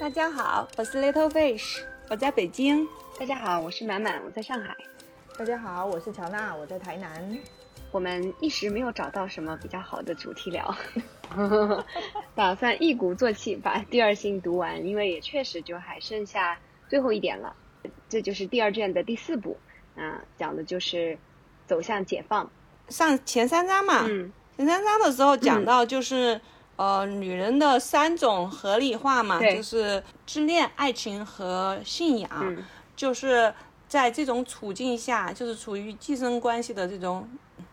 大家好，我是 Little Fish，我在北京。大家好，我是满满，我在上海。大家好，我是乔娜，我在台南。我们一时没有找到什么比较好的主题聊，打算一鼓作气把第二性读完，因为也确实就还剩下最后一点了。这就是第二卷的第四部，啊，讲的就是走向解放。上前三章嘛，嗯前三章的时候讲到就是、呃女人的三种合理化嘛，就是自恋、爱情和信仰。嗯。就是在这种处境下，就是处于寄生关系的这种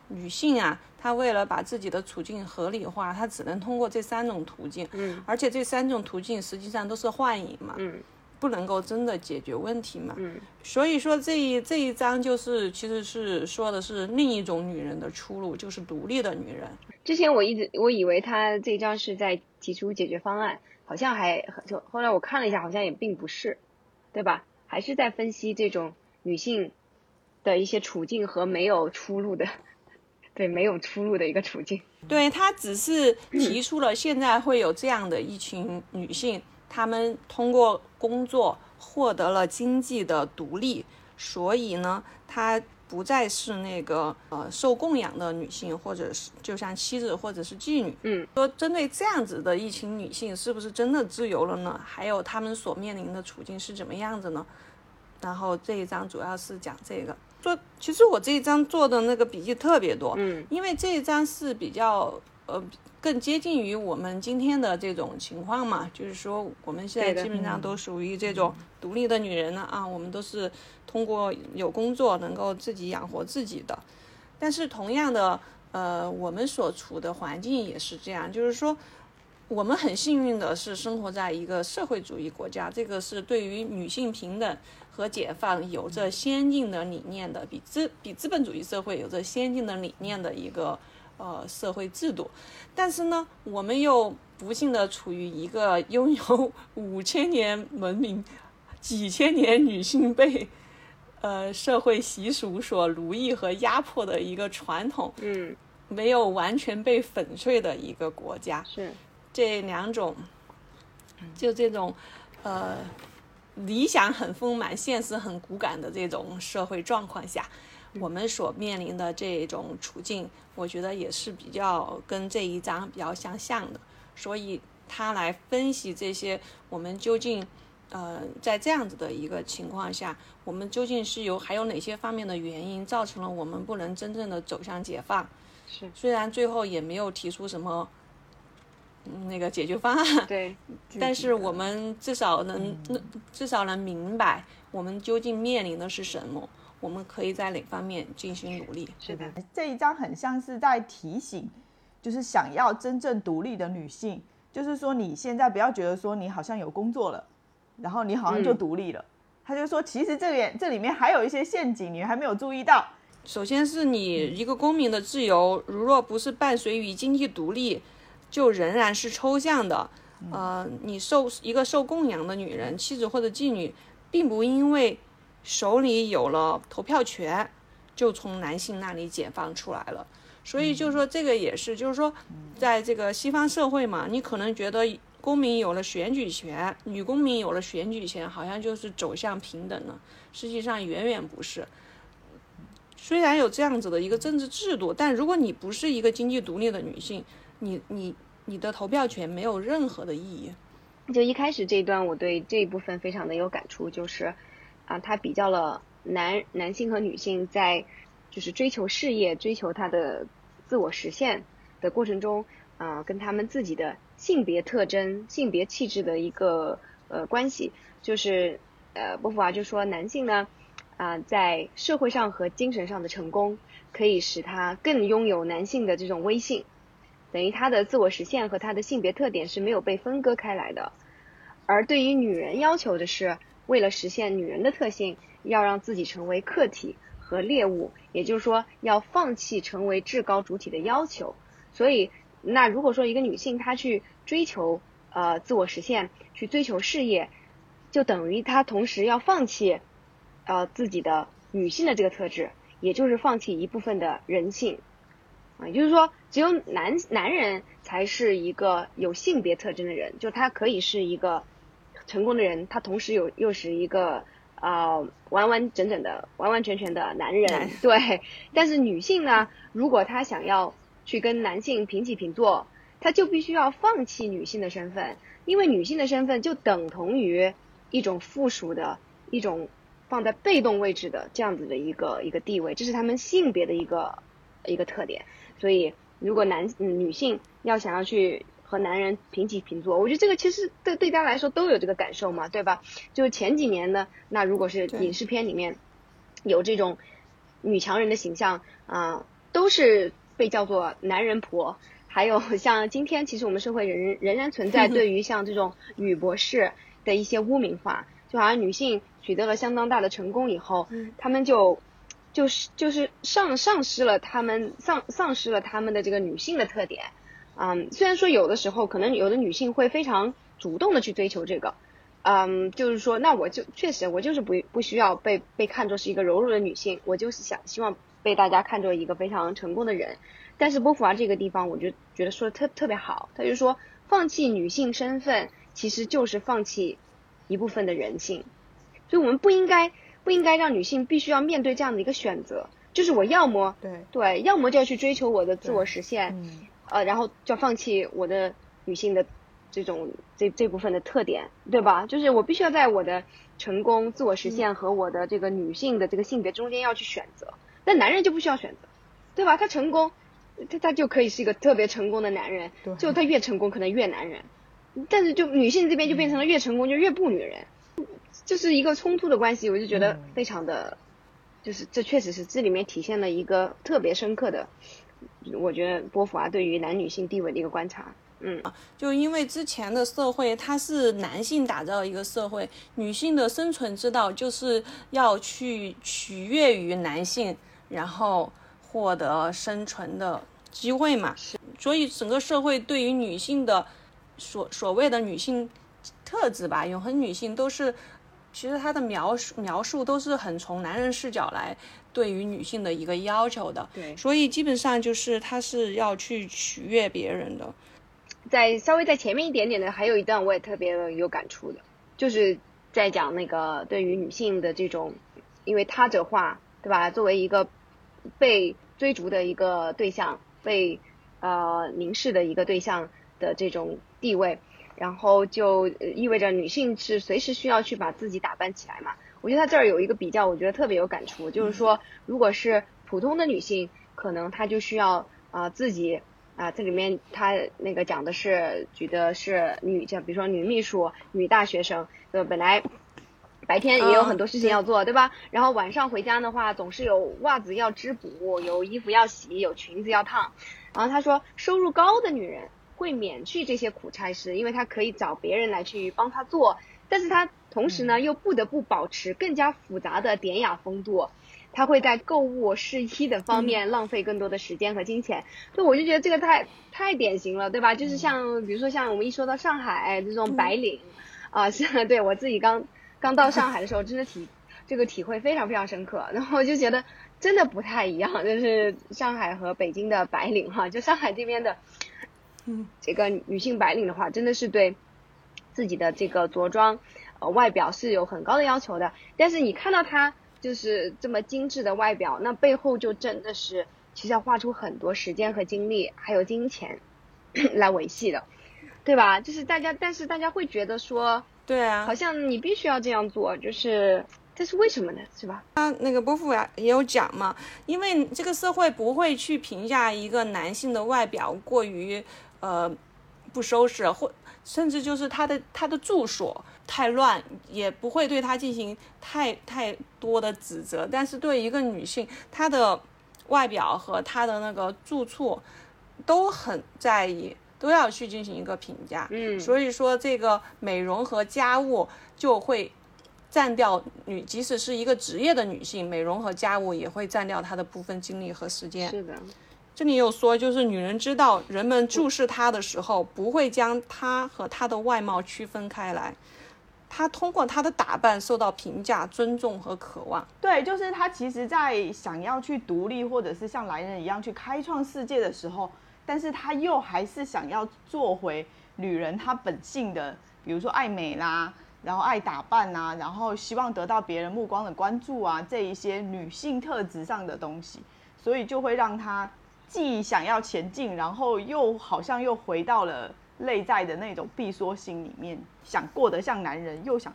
女性啊，她为了把自己的处境合理化，她只能通过这三种途径，嗯。而且这三种途径实际上都是幻影嘛，嗯不能够真的解决问题嘛。嗯所以说这一这一章就是其实是说的是另一种女人的出路，就是独立的女人。之前我一直我以为他这一章是在提出解决方案，好像还就后来我看了一下，好像也并不是，对吧？还是在分析这种女性的一些处境和没有出路的，对没有出路的一个处境。对他只是提出了现在会有这样的一群女性，她们通过工作获得了经济的独立，所以呢，她不再是那个呃受供养的女性，或者是就像妻子或者是妓女。嗯，说针对这样子的一群女性，是不是真的自由了呢？还有她们所面临的处境是怎么样子呢？然后这一章主要是讲这个。说其实我这一章做的那个笔记特别多，嗯因为这一章是比较呃更接近于我们今天的这种情况嘛，就是说我们现在基本上都属于这种独立的女人了啊，我们都是通过有工作能够自己养活自己的。但是同样的，呃，我们所处的环境也是这样，就是说。我们很幸运的是生活在一个社会主义国家，这个是对于女性平等和解放有着先进的理念的，比资比资本主义社会有着先进的理念的一个呃社会制度。但是呢，我们又不幸的处于一个拥有五千年文明、几千年女性被呃社会习俗所奴役和压迫的一个传统嗯，没有完全被粉碎的一个国家。是这两种，就这种，呃，理想很丰满，现实很骨感的这种社会状况下，我们所面临的这种处境，我觉得也是比较跟这一章比较相像的。所以他来分析这些，我们究竟，呃，在这样子的一个情况下，我们究竟是由还有哪些方面的原因造成了我们不能真正的走向解放？是，虽然最后也没有提出什么。嗯那个解决方案，对，但是我们至少能，至少能明白我们究竟面临的是什么，我们可以在哪方面进行努力。是的，这一章很像是在提醒，就是想要真正独立的女性，就是说你现在不要觉得说你好像有工作了，然后你好像就独立了。他就说，其实这里这里面还有一些陷阱，你还没有注意到。首先是你一个公民的自由，如若不是伴随于经济独立，就仍然是抽象的。呃，你受一个受供养的女人，妻子或者妓女，并不因为手里有了投票权，就从男性那里解放出来了。所以就是说，这个也是，就是说，在这个西方社会嘛，你可能觉得公民有了选举权，女公民有了选举权，好像就是走向平等了。实际上远远不是。虽然有这样子的一个政治制度，但如果你不是一个经济独立的女性，你你你的投票权没有任何的意义。就一开始这一段，我对这一部分非常的有感触，就是啊，他比较了男男性和女性在就是追求事业、追求他的自我实现的过程中，啊，跟他们自己的性别特征、性别气质的一个呃关系，就是呃，波伏娃就说男性呢，啊，在社会上和精神上的成功，可以使他更拥有男性的这种威信。等于他的自我实现和他的性别特点是没有被分割开来的，而对于女人要求的是，为了实现女人的特性，要让自己成为客体和猎物，也就是说，要放弃成为至高主体的要求。所以，那如果说一个女性她去追求呃自我实现，去追求事业，就等于她同时要放弃呃自己的女性的这个特质，也就是放弃一部分的人性。啊，也就是说，只有男男人才是一个有性别特征的人，就他可以是一个成功的人，他同时有又是一个呃完完整整的、完完全全的男人，对。但是女性呢，如果她想要去跟男性平起平坐，她就必须要放弃女性的身份，因为女性的身份就等同于一种附属的一种放在被动位置的这样子的一个一个地位，这是他们性别的一个一个特点。所以，如果男女性要想要去和男人平起平坐，我觉得这个其实对对大家来说都有这个感受嘛，对吧？就是前几年呢，那如果是影视片里面有这种女强人的形象啊，都是被叫做男人婆。还有 像今天，其实我们社会仍仍然存在 对于像这种女博士的一些污名化，就好像女性取得了相当大的成功以后，她们就就是就是丧丧失了她们丧丧失了她们的这个女性的特点。嗯，虽然说有的时候可能有的女性会非常主动的去追求这个，嗯，就是说，那我就确实我就是不不需要被被看作是一个柔弱的女性，我就是想希望被大家看作一个非常成功的人。但是波伏娃这个地方，我就觉得说的特特别好，他就说放弃女性身份其实就是放弃一部分的人性，所以我们不应该不应该让女性必须要面对这样的一个选择，就是我要么对对，要么就要去追求我的自我实现。呃，然后就要放弃我的女性的这种这这部分的特点，对吧？就是我必须要在我的成功、自我实现和我的这个女性的这个性别中间要去选择。那男人就不需要选择，对吧？他成功，他他就可以是一个特别成功的男人，就他越成功可能越男人。但是就女性这边就变成了越成功就越不女人，就是一个冲突的关系。我就觉得非常的，就是这确实是这里面体现了一个特别深刻的。我觉得波伏娃对于男女性地位的一个观察，嗯，就因为之前的社会它是男性打造一个社会，女性的生存之道就是要去取悦于男性，然后获得生存的机会嘛。所以整个社会对于女性的所所谓的女性特质吧，永恒女性都是，其实他的描述描述都是很从男人视角来。对于女性的一个要求的，对，所以基本上就是他是要去取悦别人的。在稍微在前面一点点的，还有一段我也特别有感触的，就是在讲那个对于女性的这种，因为他者化，对吧？作为一个被追逐的一个对象，被呃凝视的一个对象的这种地位，然后就意味着女性是随时需要去把自己打扮起来嘛。我觉得他这儿有一个比较，我觉得特别有感触，就是说，如果是普通的女性，可能她就需要啊自己啊，这里面他那个讲的是举的是女，像比如说女秘书、女大学生，呃，本来白天也有很多事情要做，对吧？然后晚上回家的话，总是有袜子要织补，有衣服要洗，有裙子要烫。然后他说，收入高的女人会免去这些苦差事，因为他可以找别人来去帮他做，但是他。同时呢，又不得不保持更加复杂的典雅风度，他会在购物、试衣等方面浪费更多的时间和金钱。就我就觉得这个太太典型了，对吧？就是像比如说像我们一说到上海这种白领，啊，是对我自己刚刚到上海的时候，真的体这个体会非常非常深刻。然后我就觉得真的不太一样，就是上海和北京的白领哈，就上海这边的，嗯，这个女性白领的话，真的是对自己的这个着装。呃，外表是有很高的要求的，但是你看到她就是这么精致的外表，那背后就真的是其实要花出很多时间和精力，还有金钱 来维系的，对吧？就是大家，但是大家会觉得说，对啊，好像你必须要这样做，就是这是为什么呢？是吧？他那个波伏娃也有讲嘛，因为这个社会不会去评价一个男性的外表过于呃不收拾，或甚至就是他的他的住所。太乱也不会对他进行太太多的指责，但是对一个女性，她的外表和她的那个住处都很在意，都要去进行一个评价。嗯，所以说这个美容和家务就会占掉女，即使是一个职业的女性，美容和家务也会占掉她的部分精力和时间。是的。这里有说，就是女人知道人们注视她的时候，不会将她和她的外貌区分开来。她通过她的打扮受到评价、尊重和渴望。对，就是她其实，在想要去独立，或者是像男人一样去开创世界的时候，但是她又还是想要做回女人她本性的，比如说爱美啦，然后爱打扮啊，然后希望得到别人目光的关注啊，这一些女性特质上的东西，所以就会让她既想要前进，然后又好像又回到了内在的那种闭缩心里面，想过得像男人，又想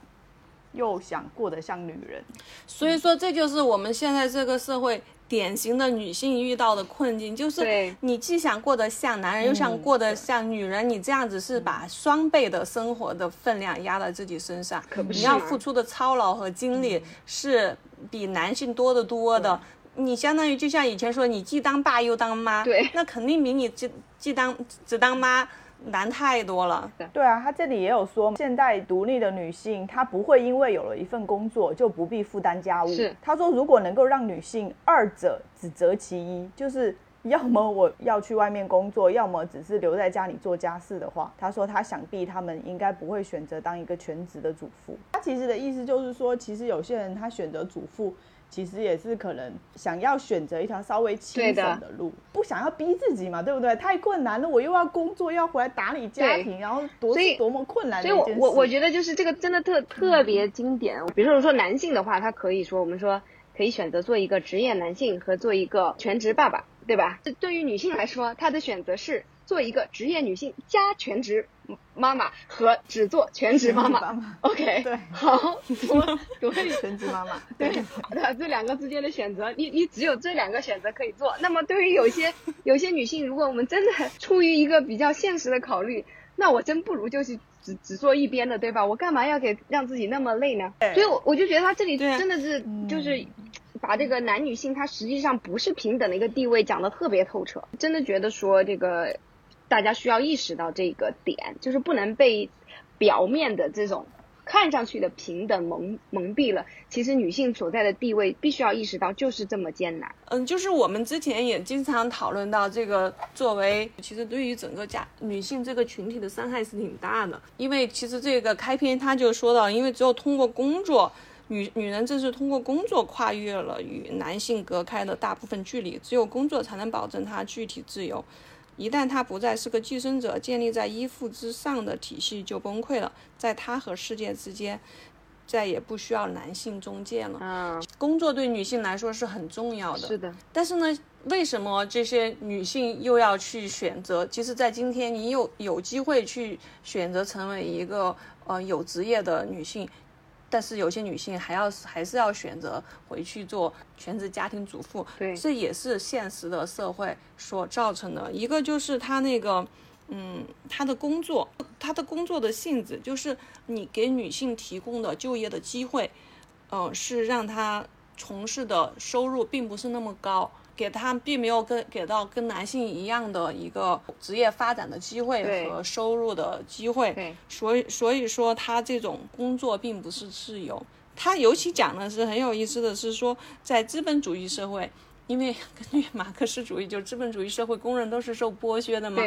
又想过得像女人。所以说，这就是我们现在这个社会典型的女性遇到的困境，就是你既想过得像男人，又想过得像女人，你这样子是把双倍的生活的分量压在自己身上，可不是你要付出的操劳和精力是比男性多得多的。你相当于就像以前说，你既当爸又当妈，对那肯定比你既既当只当妈难太多了。对啊，他这里也有说，现代独立的女性，她不会因为有了一份工作就不必负担家务。是他说，如果能够让女性二者只择其一，就是要么我要去外面工作，要么只是留在家里做家事的话，他说他想必他们应该不会选择当一个全职的主妇。他其实的意思就是说，其实有些人他选择主妇。其实也是可能想要选择一条稍微轻松的省的路，不想要逼自己嘛，对不对？太困难了，我又要工作，又要回来打理家庭，然后多是多么困难的所以我一件事。我我觉得就是这个真的特特别经典。比如说说男性的话，他可以说我们说可以选择做一个职业男性和做一个全职爸爸，对吧？这对于女性来说，她的选择是做一个职业女性加全职妈妈和只做全职妈妈。妈妈 OK，对好，我我跟你全职妈妈，对好的，这两个之间的选择，你你只有这两个选择可以做。那么对于有些 有些女性，如果我们真的出于一个比较现实的考虑，那我真不如就是只只做一边的，对吧？我干嘛要给让自己那么累呢？所以我我就觉得他这里真的是就是。把这个男女性，他实际上不是平等的一个地位讲得特别透彻，真的觉得说这个大家需要意识到这个点，就是不能被表面的这种看上去的平等蒙蒙蔽了。其实女性所在的地位，必须要意识到就是这么艰难。嗯，就是我们之前也经常讨论到这个，作为其实对于整个家女性这个群体的伤害是挺大的，因为其实这个开篇他就说到，因为只有通过工作，女女人正是通过工作跨越了与男性隔开的大部分距离，只有工作才能保证她具体自由。一旦她不再是个寄生者，建立在依附之上的体系就崩溃了，在她和世界之间，再也不需要男性中介了。嗯，工作对女性来说是很重要的，是的，但是呢，为什么这些女性又要去选择？其实，在今天，你有有机会去选择成为一个呃有职业的女性，但是有些女性还要还是要选择回去做全职家庭主妇。对这也是现实的社会所造成的。一个就是她那个。嗯，她的工作，她的工作的性质就是你给女性提供的就业的机会，嗯、是让她从事的收入并不是那么高，给他并没有跟给到跟男性一样的一个职业发展的机会和收入的机会。对，所以所以说他这种工作并不是自由。他尤其讲的是很有意思的是说，在资本主义社会。因为 根据马克思主义，就资本主义社会，工人都是受剥削的嘛，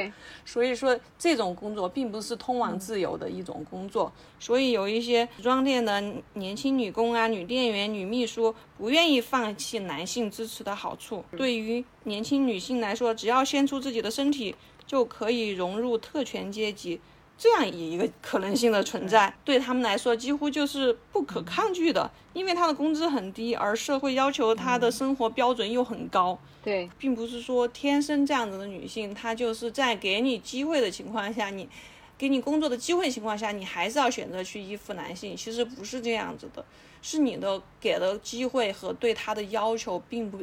所以说这种工作并不是通往自由的一种工作，所以有一些服装店的年轻女工啊、女店员、女秘书不愿意放弃男性支持的好处。对于年轻女性来说，只要献出自己的身体，就可以融入特权阶级。这样一个可能性的存在，对他们来说几乎就是不可抗拒的，因为他的工资很低，而社会要求他的生活标准又很高。对，并不是说天生这样子的女性，她就是在给你机会的情况下，你给你工作的机会情况下，你还是要选择去依附男性。其实不是这样子的，是你的给的机会和对他的要求并不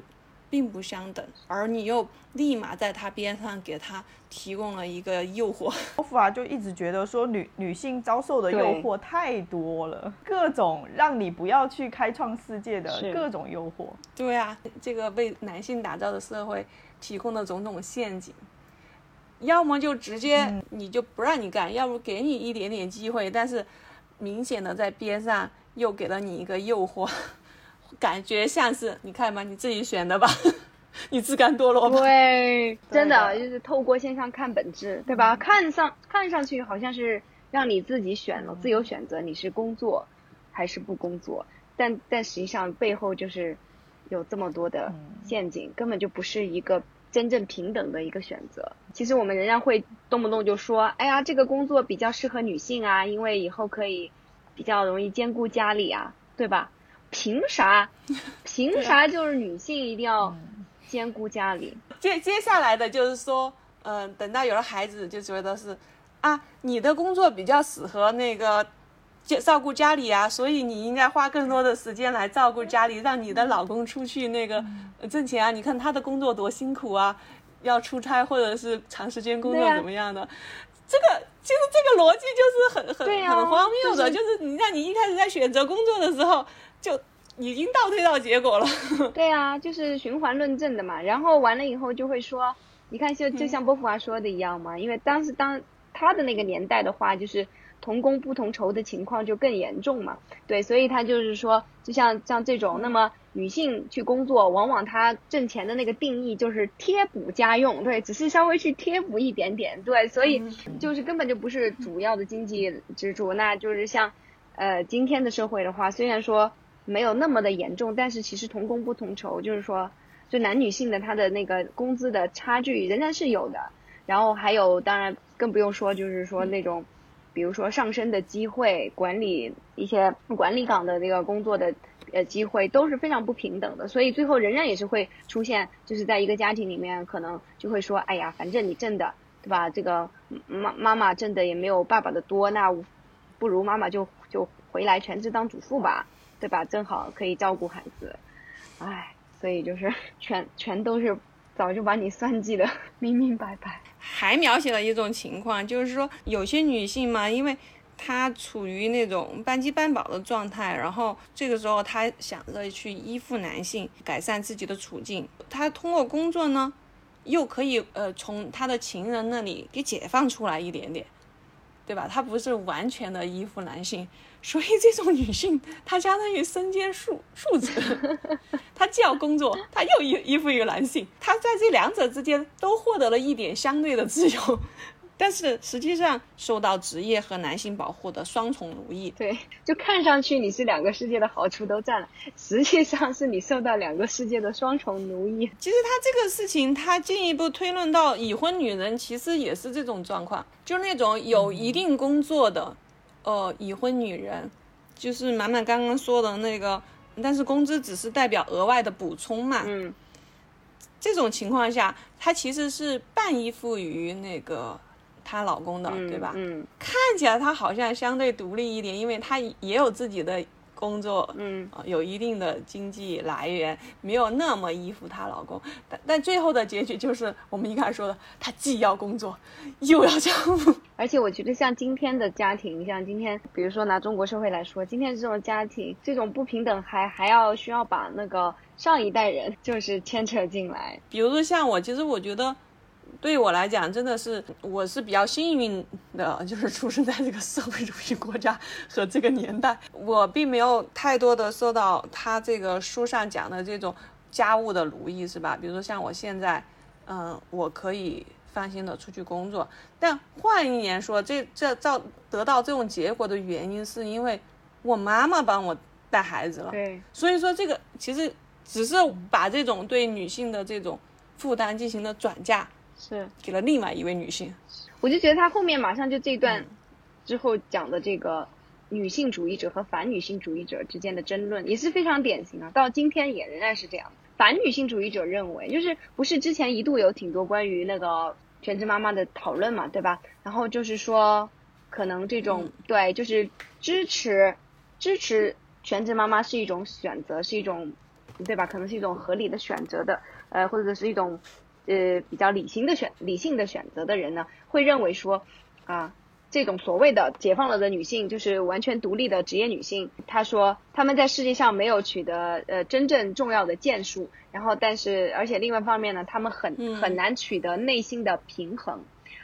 并不相等，而你又立马在他边上给他提供了一个诱惑。欧夫啊，就一直觉得说女女性遭受的诱惑太多了，各种让你不要去开创世界的各种诱惑。对啊，这个为男性打造的社会提供的种种陷阱，要么就直接你就不让你干，要不给你一点点机会，但是明显的在边上又给了你一个诱惑，感觉像是你看吧，你自己选的吧，你自甘堕落吧。对，真的的就是透过现象看本质，对吧？看上看上去好像是让你自己选了，自由选择你是工作还是不工作，但但实际上背后就是有这么多的陷阱，根本就不是一个真正平等的一个选择。其实我们仍然会动不动就说，哎呀，这个工作比较适合女性啊，因为以后可以比较容易兼顾家里啊，对吧？凭啥？凭啥就是女性一定要 兼顾家里？接接下来的就是说，嗯，等到有了孩子，就觉得是啊，你的工作比较适合那个照照顾家里啊，所以你应该花更多的时间来照顾家里，让你的老公出去那个挣钱啊。你看他的工作多辛苦啊，要出差或者是长时间工作怎么样的？这个其实这个逻辑就是很很很荒谬的，就是你让你一开始在选择工作的时候就已经倒推到结果了。对啊，就是循环论证的嘛。然后完了以后就会说，你看就就像波伏娃说的一样嘛，因为当时当他的那个年代的话，就是同工不同酬的情况就更严重嘛。对，所以他就是说，就像像这种那么。女性去工作，往往她挣钱的那个定义就是贴补家用，对，只是稍微去贴补一点点，对，所以就是根本就不是主要的经济支柱。那就是像，呃，今天的社会的话，虽然说没有那么的严重，但是其实同工不同酬，就是说，就男女性的他的那个工资的差距仍然是有的。然后还有，当然更不用说，就是说那种，比如说上升的机会，管理一些管理岗的那个工作的。呃，机会都是非常不平等的，所以最后仍然也是会出现，就是在一个家庭里面，可能就会说，哎呀，反正你挣的，对吧？这个妈妈妈挣的也没有爸爸的多，那不如妈妈就就回来全职当主妇吧，对吧？正好可以照顾孩子，唉，所以就是 全全都是早就把你算计的 明明白白。还描写了一种情况，就是说有些女性嘛，因为。她处于那种半饥半饱的状态，然后这个时候她想着去依附男性，改善自己的处境。她通过工作呢，又可以呃从她的情人那里给解放出来一点点，对吧？她不是完全的依附男性，所以这种女性她相当于身兼数 数职，她既要工作，她又依依附于男性，她在这两者之间都获得了一点相对的自由。但是实际上受到职业和男性保护的双重奴役，对，就看上去你是两个世界的好处都占了，实际上是你受到两个世界的双重奴役。其实他这个事情，他进一步推论到已婚女人其实也是这种状况，就那种有一定工作的，呃，已婚女人，就是满满刚刚说的那个，但是工资只是代表额外的补充嘛。嗯，这种情况下，她其实是半依附于那个。她老公的，对吧？嗯，看起来她好像相对独立一点，因为她也有自己的工作，嗯，有一定的经济来源，没有那么依附她老公。但但最后的结局就是我们一开始说的，她既要工作，又要丈夫。而且我觉得像今天的家庭，像今天，比如说拿中国社会来说，今天这种家庭这种不平等，还还要需要把那个上一代人就是牵扯进来。比如说像我，其实我觉得。对我来讲，真的是我是比较幸运的，就是出生在这个社会主义国家和这个年代，我并没有太多的受到他这个书上讲的这种家务的奴役，是吧？比如说像我现在，嗯，我可以放心的出去工作。但换一言说，这这造得到这种结果的原因，是因为我妈妈帮我带孩子了。对，所以说这个其实只是把这种对女性的这种负担进行了转嫁。是给了另外一位女性，我就觉得他后面马上就这段之后讲的这个女性主义者和反女性主义者之间的争论也是非常典型啊，到今天也仍然是这样。反女性主义者认为，就是不是之前一度有挺多关于那个全职妈妈的讨论嘛，对吧？然后就是说，可能这种对，就是支持支持全职妈妈是一种选择，是一种对吧？可能是一种合理的选择的，呃，或者是一种。呃，比较理性的选理性的选择的人呢，会认为说，啊，这种所谓的解放了的女性，就是完全独立的职业女性。她说，她们在世界上没有取得呃真正重要的建树，然后但是而且另外一方面呢，她们很很难取得内心的平衡。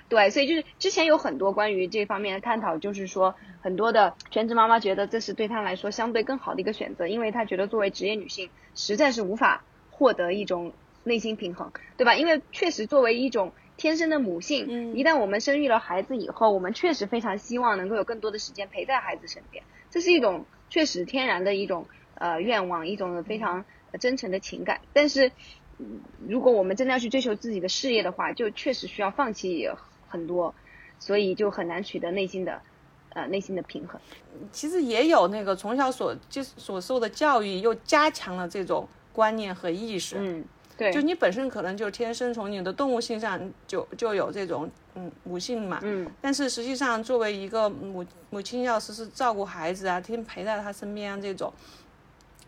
对，所以就是之前有很多关于这方面的探讨，就是说很多的全职妈妈觉得这是对她来说相对更好的一个选择，因为她觉得作为职业女性，实在是无法获得一种。内心平衡，对吧？因为确实作为一种天生的母性，嗯一旦我们生育了孩子以后，我们确实非常希望能够有更多的时间陪在孩子身边，这是一种确实天然的一种呃愿望，一种非常真诚的情感。但是，如果我们真的要去追求自己的事业的话，就确实需要放弃很多，所以就很难取得内心的。呃内心的平衡。其实也有那个从小所接所受的教育，又加强了这种观念和意识。嗯，对，就你本身可能就天生从你的动物性上就就有这种嗯母性嘛。嗯。但是实际上，作为一个母母亲，要时时照顾孩子啊，天天陪在他身边啊，这种，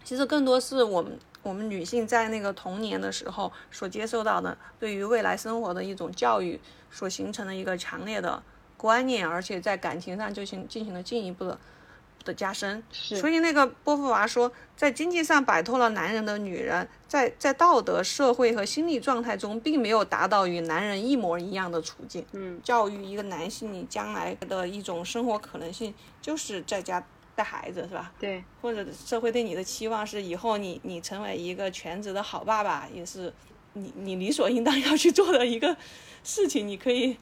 其实更多是我们我们女性在那个童年的时候所接受到的，对于未来生活的一种教育所形成的一个强烈的观念，而且在感情上就行进行了进一步的。的加深，所以那个波伏娃说，在经济上摆脱了男人的女人，在在道德、社会和心理状态中，并没有达到与男人一模一样的处境。嗯，教育一个男性，你将来的一种生活可能性，就是在家带孩子，是吧？对。或者社会对你的期望是，以后你你成为一个全职的好爸爸，也是你你理所应当要去做的一个事情。你可以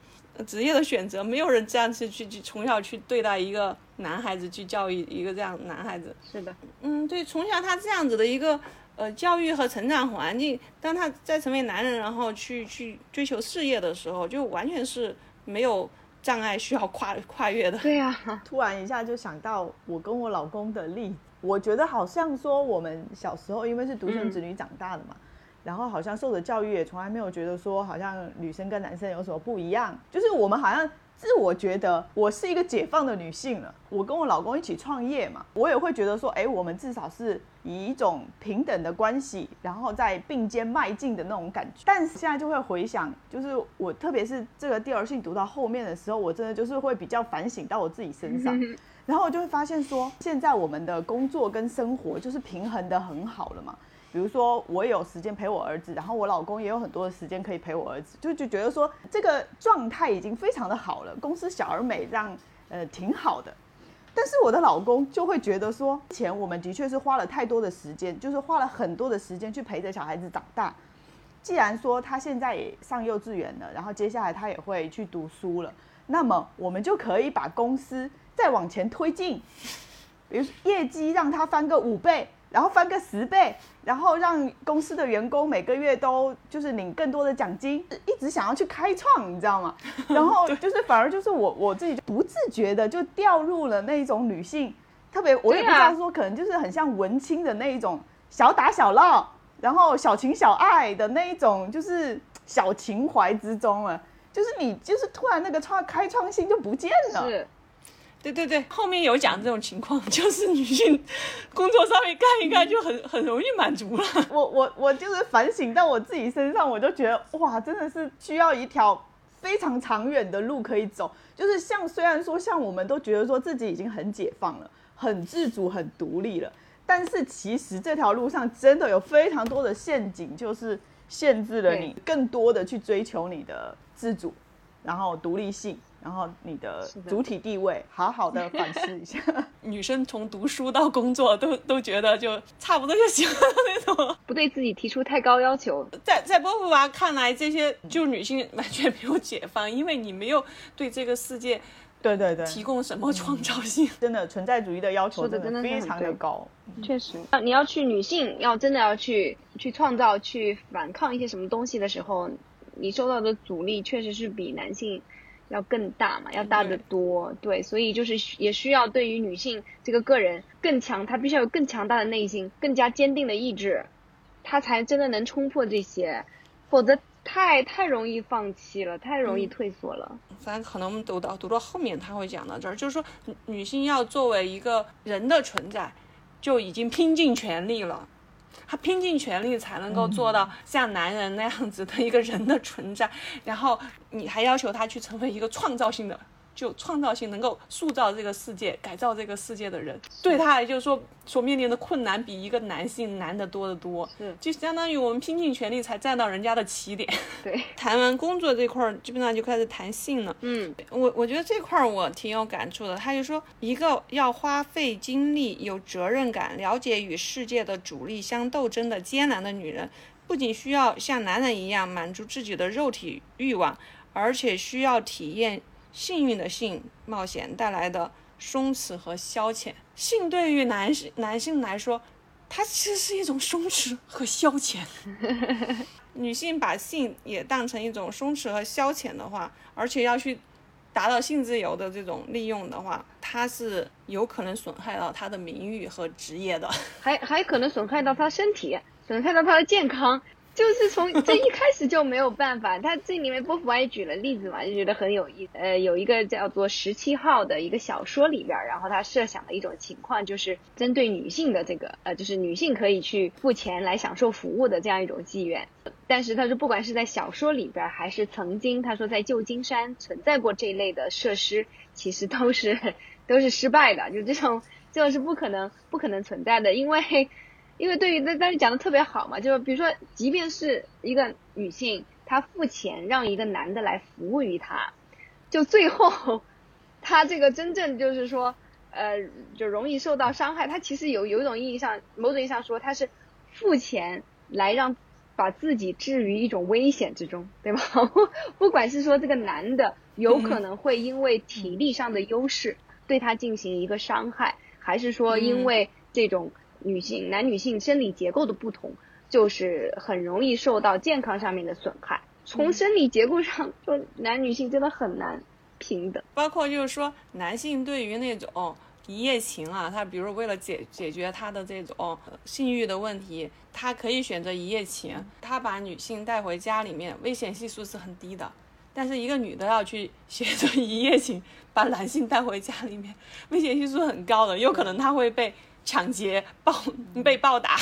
职业的选择，没有人这样去去去从小去对待一个。男孩子去教育一个这样男孩子，是的，嗯，对，从小他这样子的一个呃教育和成长环境，当他在成为男人，然后去去追求事业的时候，就完全是没有障碍需要跨跨越的。对呀，突然一下就想到我跟我老公的例子，我觉得好像说我们小时候因为是独生子女长大的嘛，然后好像受的教育也从来没有觉得说好像女生跟男生有什么不一样，就是我们好像。自我觉得我是一个解放的女性了。我跟我老公一起创业嘛，我也会觉得说，哎，我们至少是以一种平等的关系，然后在并肩迈进的那种感觉。但是现在就会回想，就是我特别是这个第二性读到后面的时候，我真的就是会比较反省到我自己身上，然后我就会发现说，现在我们的工作跟生活就是平衡的很好了嘛。比如说，我有时间陪我儿子，然后我老公也有很多的时间可以陪我儿子，就就觉得说这个状态已经非常的好了。公司小而美，这样呃挺好的。但是我的老公就会觉得说，前我们的确是花了太多的时间，就是花了很多的时间去陪着小孩子长大。既然说他现在也上幼稚园了，然后接下来他也会去读书了，那么我们就可以把公司再往前推进，比如业绩让他翻个五倍。然后翻个十倍，然后让公司的员工每个月都就是领更多的奖金，一直想要去开创，你知道吗？然后就是反而就是我我自己不自觉的就掉入了那一种女性，特别我也不知道说可能就是很像文青的那一种小打小闹，然后小情小爱的那一种就是小情怀之中了，就是你就是突然那个创开创性就不见了。是。对对对，后面有讲这种情况，就是女性工作上面干一干就很很容易满足了。我我我就是反省到我自己身上，我就觉得哇，真的是需要一条非常长远的路可以走。就是像虽然说像我们都觉得说自己已经很解放了，很自主、很独立了，但是其实这条路上真的有非常多的陷阱，就是限制了你更多的去追求你的自主，然后独立性。然后你的主体地位，好好的反思一下。女生从读书到工作，都都觉得就差不多就行了那种，不对自己提出太高要求。在在波伏娃看来，这些就女性完全没有解放，因为你没有对这个世界，对对对，提供什么创造性。真的存在主义的要求真的非常的高。确实，你要去女性要真的要去去创造、去反抗一些什么东西的时候，你受到的阻力确实是比男性。要更大嘛，要大得多，对，所以就是也需要对于女性这个个人更强，她必须要有更强大的内心，更加坚定的意志，她才真的能冲破这些，否则太太容易放弃了，太容易退缩了。反正可能我们读到读到后面，他会讲到这儿，就是说女性要作为一个人的存在，就已经拼尽全力了。他拼尽全力才能够做到像男人那样子的一个人的存在，然后你还要求他去成为一个创造性的。就创造性能够塑造这个世界、改造这个世界的人，对他来就是说所面临的困难比一个男性难得多得多。是，就相当于我们拼尽全力才站到人家的起点。对，谈完工作这块儿，基本上就开始谈性了。嗯，我我觉得这块儿我挺有感触的。他就说，一个要花费精力、有责任感、了解与世界的主力相斗争的艰难的女人，不仅需要像男人一样满足自己的肉体欲望，而且需要体验。幸运的性冒险带来的松弛和消遣，性对于男性男性来说，它其实是一种松弛和消遣。女性把性也当成一种松弛和消遣的话，而且要去。达到性自由的这种利用的话，它是有可能损害到她的名誉和职业的，还还可能损害到她身体，损害到她的健康。就是从这一开始就没有办法，他这里面波伏娃也举了例子嘛，就觉得很有意。呃，有一个叫做《十七号》的一个小说里边，然后他设想了一种情况，就是针对女性的这个，呃，就是女性可以去付钱来享受服务的这样一种妓院。但是他说，不管是在小说里边，还是曾经他说在旧金山存在过这一类的设施，其实都是 都是失败的，就这种这种是不可能不可能存在的，因为。因为对于那但是讲的特别好嘛，就是比如说，即便是一个女性，她付钱让一个男的来服务于她，就最后，她这个真正就是说，呃，就容易受到伤害。她其实有有一种意义上，某种意义上说，她是付钱来让把自己置于一种危险之中，对吧？不管是说这个男的有可能会因为体力上的优势对她进行一个伤害，还是说因为这种。女性男女性生理结构的不同，就是很容易受到健康上面的损害。从生理结构上，就男女性真的很难平等。包括就是说，男性对于那种一夜情啊，他比如为了解解决他的这种性欲的问题，他可以选择一夜情。他把女性带回家里面，危险系数是很低的。但是一个女的要去选择一夜情，把男性带回家里面，危险系数很高的，有可能他会被。抢劫暴被暴打，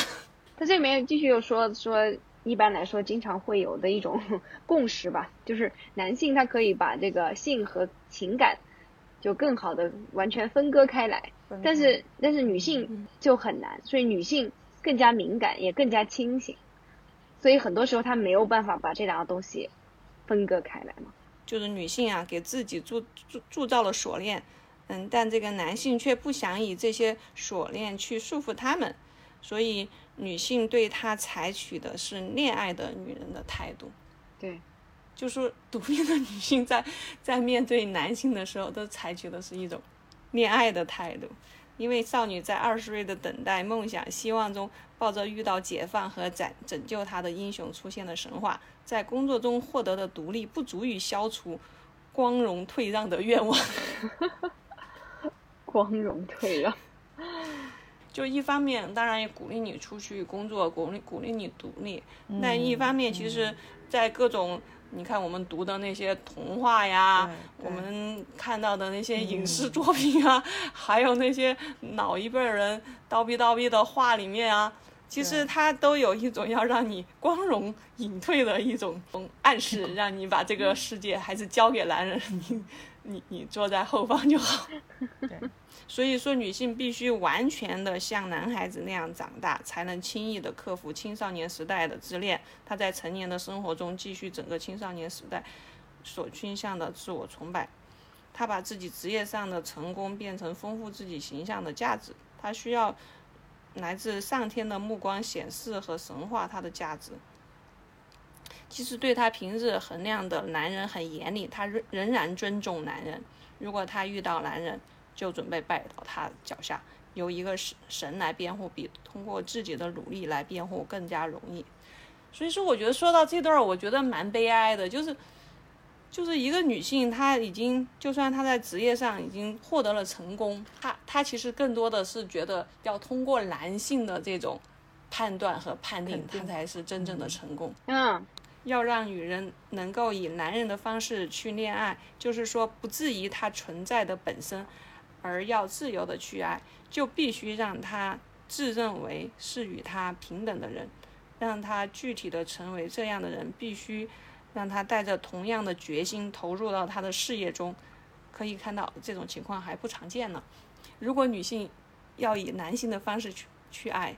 他这里面继续又说说，一般来说经常会有的一种 共识吧，就是男性他可以把这个性和情感就更好的完全分割开来，但是但是女性就很难，所以女性更加敏感也更加清醒，所以很多时候她没有办法把这两个东西分割开来嘛，就是女性啊给自己铸铸铸造了锁链。嗯，但这个男性却不想以这些锁链去束缚他们，所以女性对他采取的是恋爱的女人的态度。对，就说独立的女性在在面对男性的时候，都采取的是一种恋爱的态度。因为少女在二十岁的等待、梦想、希望中，抱着遇到解放和拯拯救她的英雄出现的神话，在工作中获得的独立，不足以消除光荣退让的愿望。光荣退让，就一方面当然也鼓励你出去工作，鼓励鼓励你独立。那一方面，其实，在各种你看我们读的那些童话呀，我们看到的那些影视作品啊，还有那些老一辈人叨逼叨逼的话里面啊，其实它都有一种要让你光荣隐退的一种暗示，让你把这个世界还是交给男人，你你你坐在后方就好。对。所以说，女性必须完全的像男孩子那样长大，才能轻易的克服青少年时代的自恋。她在成年的生活中继续整个青少年时代所倾向的自我崇拜。她把自己职业上的成功变成丰富自己形象的价值。她需要来自上天的目光显示和神化她的价值。即使对她平日衡量的男人很严厉，她仍仍然尊重男人。如果她遇到男人，就准备拜到他脚下，由一个神神来辩护，比通过自己的努力来辩护更加容易。所以说，我觉得说到这段，我觉得蛮悲哀的，就是，就是一个女性，她已经就算她在职业上已经获得了成功，她她其实更多的是觉得要通过男性的这种判断和判定，她才是真正的成功。嗯，要让女人能够以男人的方式去恋爱，就是说不质疑她存在的本身。而要自由的去爱，就必须让他自认为是与他平等的人，让他具体的成为这样的人，必须让他带着同样的决心投入到他的事业中。可以看到这种情况还不常见呢。如果女性要以男性的方式去去爱，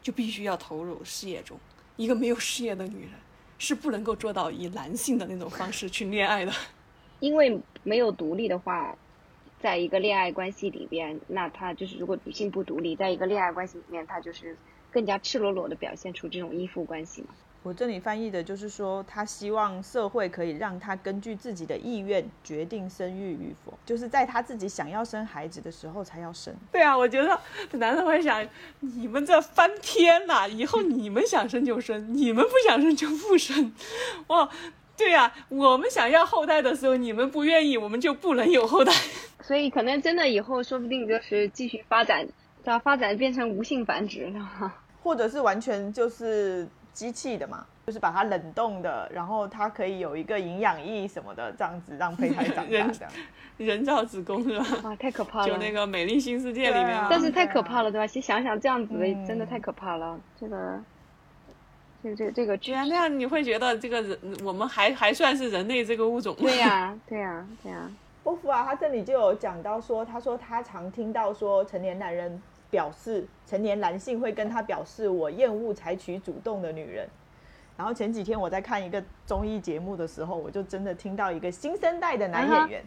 就必须要投入事业中。一个没有事业的女人是不能够做到以男性的那种方式去恋爱的，因为没有独立的话。在一个恋爱关系里边，那他就是如果女性不独立，在一个恋爱关系里面，他就是更加赤裸裸的表现出这种依附关系嘛。我这里翻译的就是说，他希望社会可以让他根据自己的意愿决定生育与否，就是在他自己想要生孩子的时候才要生。对啊，我觉得男的会想，你们这翻天呐，以后你们想生就生，你们不想生就不生，哇。对呀、我们想要后代的时候，你们不愿意，我们就不能有后代。所以可能真的以后说不定就是继续发展，到发展变成无性繁殖了。或者是完全就是机器的嘛，就是把它冷冻的，然后它可以有一个营养液什么的，这样子让胚胎长大人这样。人造子宫是吧？哇，太可怕了！就那个《美丽新世界》里面啊但是太可怕了，对吧？其实想想这样子的，嗯真的太可怕了。这个，这个，这个，这个，对啊，那样你会觉得这个人，我们还还算是人类这个物种吗？对呀、对呀、对呀、波伏啊，他这里就有讲到说，他说他常听到说成年男人表示，成年男性会跟他表示我厌恶采取主动的女人。然后前几天我在看一个综艺节目的时候，我就真的听到一个新生代的男演员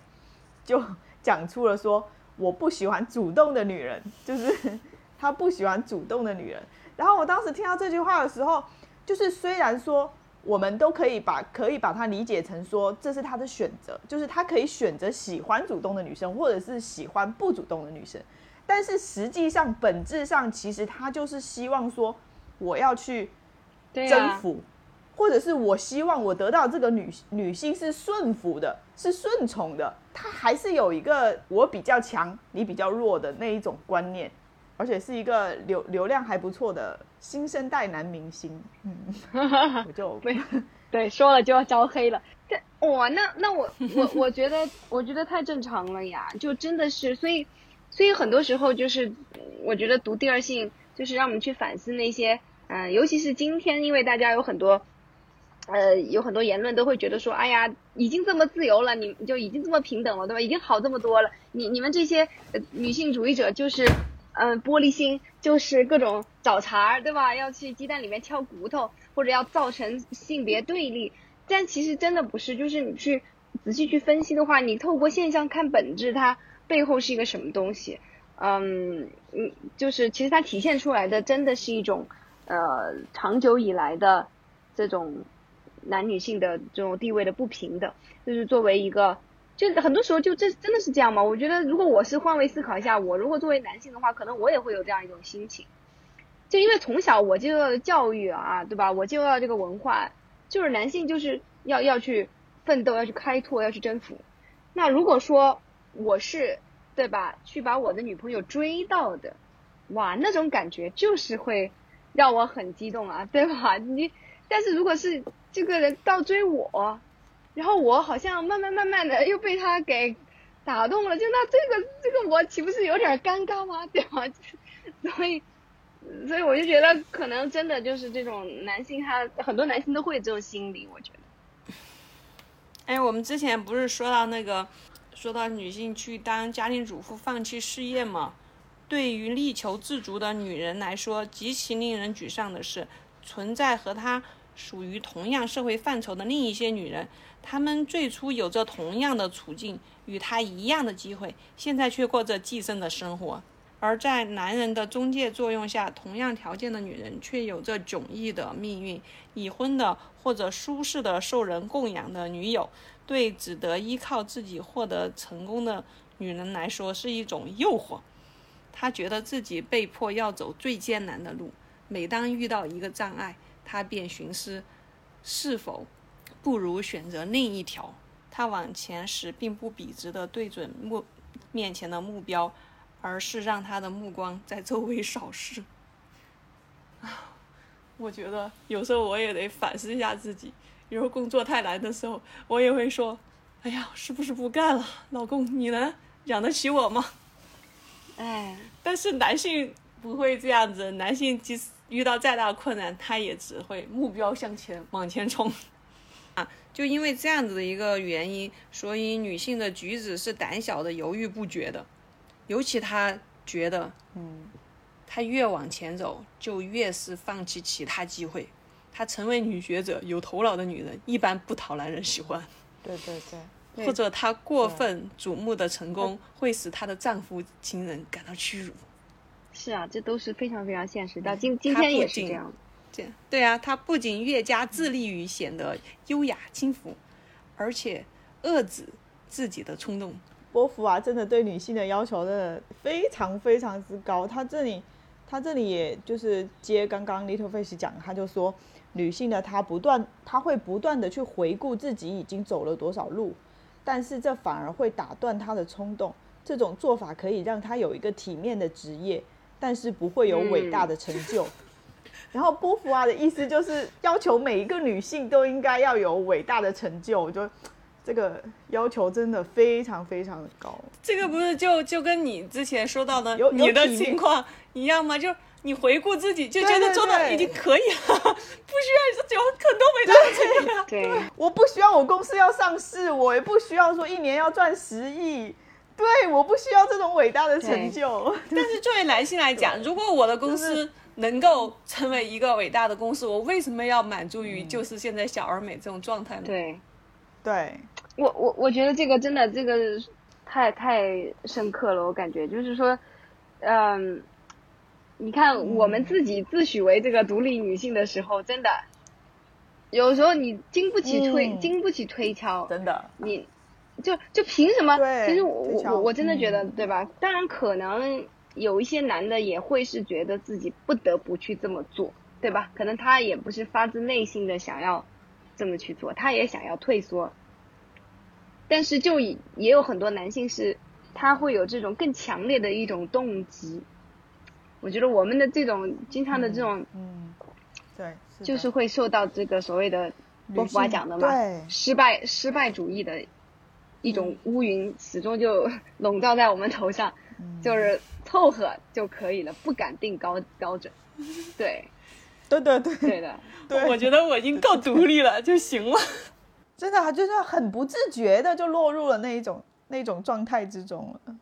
就讲出了说我不喜欢主动的女人，就是 他不喜欢主动的女人。然后我当时听到这句话的时候，就是虽然说我们都可以把可以把它理解成说这是他的选择，就是他可以选择喜欢主动的女生，或者是喜欢不主动的女生。但是实际上本质上，其实他就是希望说我要去、征服，或者是我希望我得到这个女女性是顺服的，是顺从的，她还是有一个我比较强，你比较弱的那一种观念，而且是一个流流量还不错的新生代男明星。嗯，我就对，说了就要招黑了。这哇，那那我我 我觉得我觉得太正常了呀，就真的是，所以所以很多时候就是，我觉得读第二性就是让我们去反思那些，嗯、尤其是今天，因为大家有很多。呃，有很多言论都会觉得说，哎呀，已经这么自由了，你你就已经这么平等了，对吧？已经好这么多了，你你们这些呃女性主义者就是，嗯、玻璃心，就是各种找茬儿，对吧？要去鸡蛋里面挑骨头，或者要造成性别对立，但其实真的不是，就是你去仔细去分析的话，你透过现象看本质，它背后是一个什么东西？嗯嗯，就是其实它体现出来的真的是一种呃长久以来的这种男女性的这种地位的不平等，就是作为一个。就很多时候就这真的是这样吗？我觉得如果我是换位思考一下，我如果作为男性的话，可能我也会有这样一种心情。就因为从小我接受到的教育啊，对吧？我接受到这个文化，就是男性就是要要去奋斗，要去开拓，要去征服。那如果说我是对吧，去把我的女朋友追到的，哇，那种感觉就是会让我很激动啊，对吧？你但是如果是这个人倒追我，然后我好像慢慢慢慢的又被他给打动了，就那这个这个我岂不是有点尴尬吗？对吧？所以。所以我就觉得，可能真的就是这种男性他，很多男性都会有这种心理。我觉得，哎，我们之前不是说到那个，说到女性去当家庭主妇放弃事业嘛？对于力求自足的女人来说，极其令人沮丧的是，存在和她属于同样社会范畴的另一些女人，他们最初有着同样的处境，与他一样的机会，现在却过着寄生的生活。而在男人的中介作用下，同样条件的女人却有着迥异的命运。已婚的或者舒适的受人供养的女友，对只得依靠自己获得成功的女人来说是一种诱惑。她觉得自己被迫要走最艰难的路，每当遇到一个障碍，她便寻思是否不如选择另一条。他往前时并不笔直的对准目面前的目标。而是让他的目光在周围扫视。啊，我觉得有时候我也得反思一下自己。有时候工作太难的时候，我也会说：“哎呀，是不是不干了？老公，你能养得起我吗？”哎，但是男性不会这样子，男性即使遇到再大困难，他也只会目标向前，往前冲。啊，就因为这样子的一个原因，所以女性的举止是胆小的、犹豫不决的。尤其她觉得，嗯，她越往前走，就越是放弃其他机会。她成为女学者、有头脑的女人，一般不讨男人喜欢。对对对，或者她过分瞩目的成功，会使她的丈夫、情人感到屈辱。是啊，这都是非常非常现实的。今今天也是这样。这样对啊，他不仅越加致力于显得优雅轻浮，而且遏制自己的冲动。波伏娃真的对女性的要求真的非常非常之高。他这里他这里也就是接刚刚 Little Fish 讲，他就说女性的她不断，她会不断的去回顾自己已经走了多少路，但是这反而会打断她的冲动。这种做法可以让她有一个体面的职业，但是不会有伟大的成就。然后波伏娃的意思就是要求每一个女性都应该要有伟大的成就，就这个要求真的非常非常的高。这个不是就就跟你之前说到的你的情况一样吗？就你回顾自己，就觉得做的已经可以了，不需要有很多伟大的成就啊。对，我不需要我公司要上市，我也不需要说一年要赚十亿，对，我不需要这种伟大的成就。但是作为男性来讲，如果我的公司能够成为一个伟大的公司，我为什么要满足于就是现在小而美这种状态呢？对。对，我我我觉得这个真的这个太太深刻了，我感觉就是说，嗯，你看我们自己自诩为这个独立女性的时候，真的有时候你经不起推，嗯。经不起推敲，真的，你就就凭什么？其实我我我真的觉得，嗯。对吧？当然可能有一些男的也会是觉得自己不得不去这么做，对吧？可能他也不是发自内心的想要这么去做，他也想要退缩。但是就也也有很多男性是，他会有这种更强烈的一种动机。我觉得我们的这种经常的这种，嗯，对，的就是会受到这个所谓的波伏娃性讲的嘛，失败失败主义的一种乌云，始终就笼罩在我们头上，嗯就是凑合就可以了，不敢定高标准。对，对对对对的，对，我觉得我已经够独立了就行了。真的啊就是很不自觉的就落入了那一种那种状态之中了。